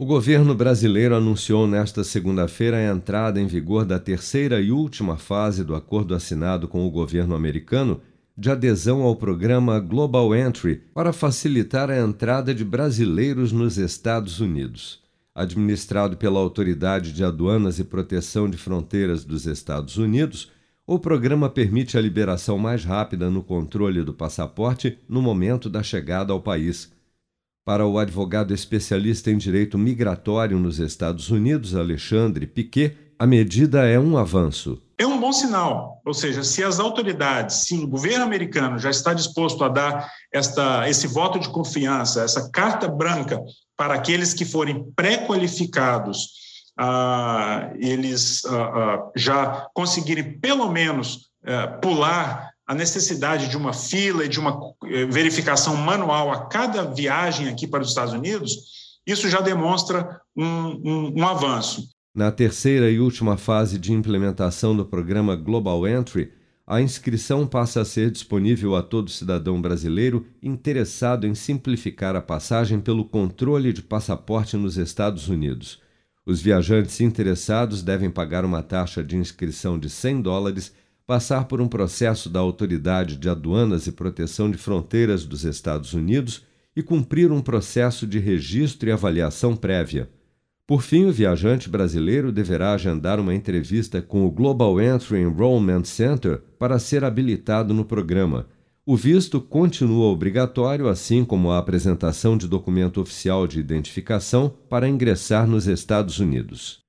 O governo brasileiro anunciou nesta segunda-feira a entrada em vigor da terceira e última fase do acordo assinado com o governo americano de adesão ao programa Global Entry para facilitar a entrada de brasileiros nos Estados Unidos. Administrado pela Autoridade de Aduanas e Proteção de Fronteiras dos Estados Unidos, o programa permite a liberação mais rápida no controle do passaporte no momento da chegada ao país para o advogado especialista em direito migratório nos Estados Unidos, Alexandre Piquet, a medida é um avanço. É um bom sinal, ou seja, se as autoridades, se o governo americano já está disposto a dar esta, esse voto de confiança, essa carta branca para aqueles que forem pré-qualificados, ah, eles ah, ah, já conseguirem pelo menos eh, pular a necessidade de uma fila e de uma eh, verificação manual a cada viagem aqui para os Estados Unidos, isso já demonstra um, um, um avanço. Na terceira e última fase de implementação do programa Global Entry, a inscrição passa a ser disponível a todo cidadão brasileiro interessado em simplificar a passagem pelo controle de passaporte nos Estados Unidos. Os viajantes interessados devem pagar uma taxa de inscrição de 100 dólares passar por um processo da Autoridade de Aduanas e Proteção de Fronteiras dos Estados Unidos e cumprir um processo de registro e avaliação prévia. Por fim, o viajante brasileiro deverá agendar uma entrevista com o Global Entry Enrollment Center para ser habilitado no programa. O visto continua obrigatório, assim como a apresentação de documento oficial de identificação para ingressar nos Estados Unidos.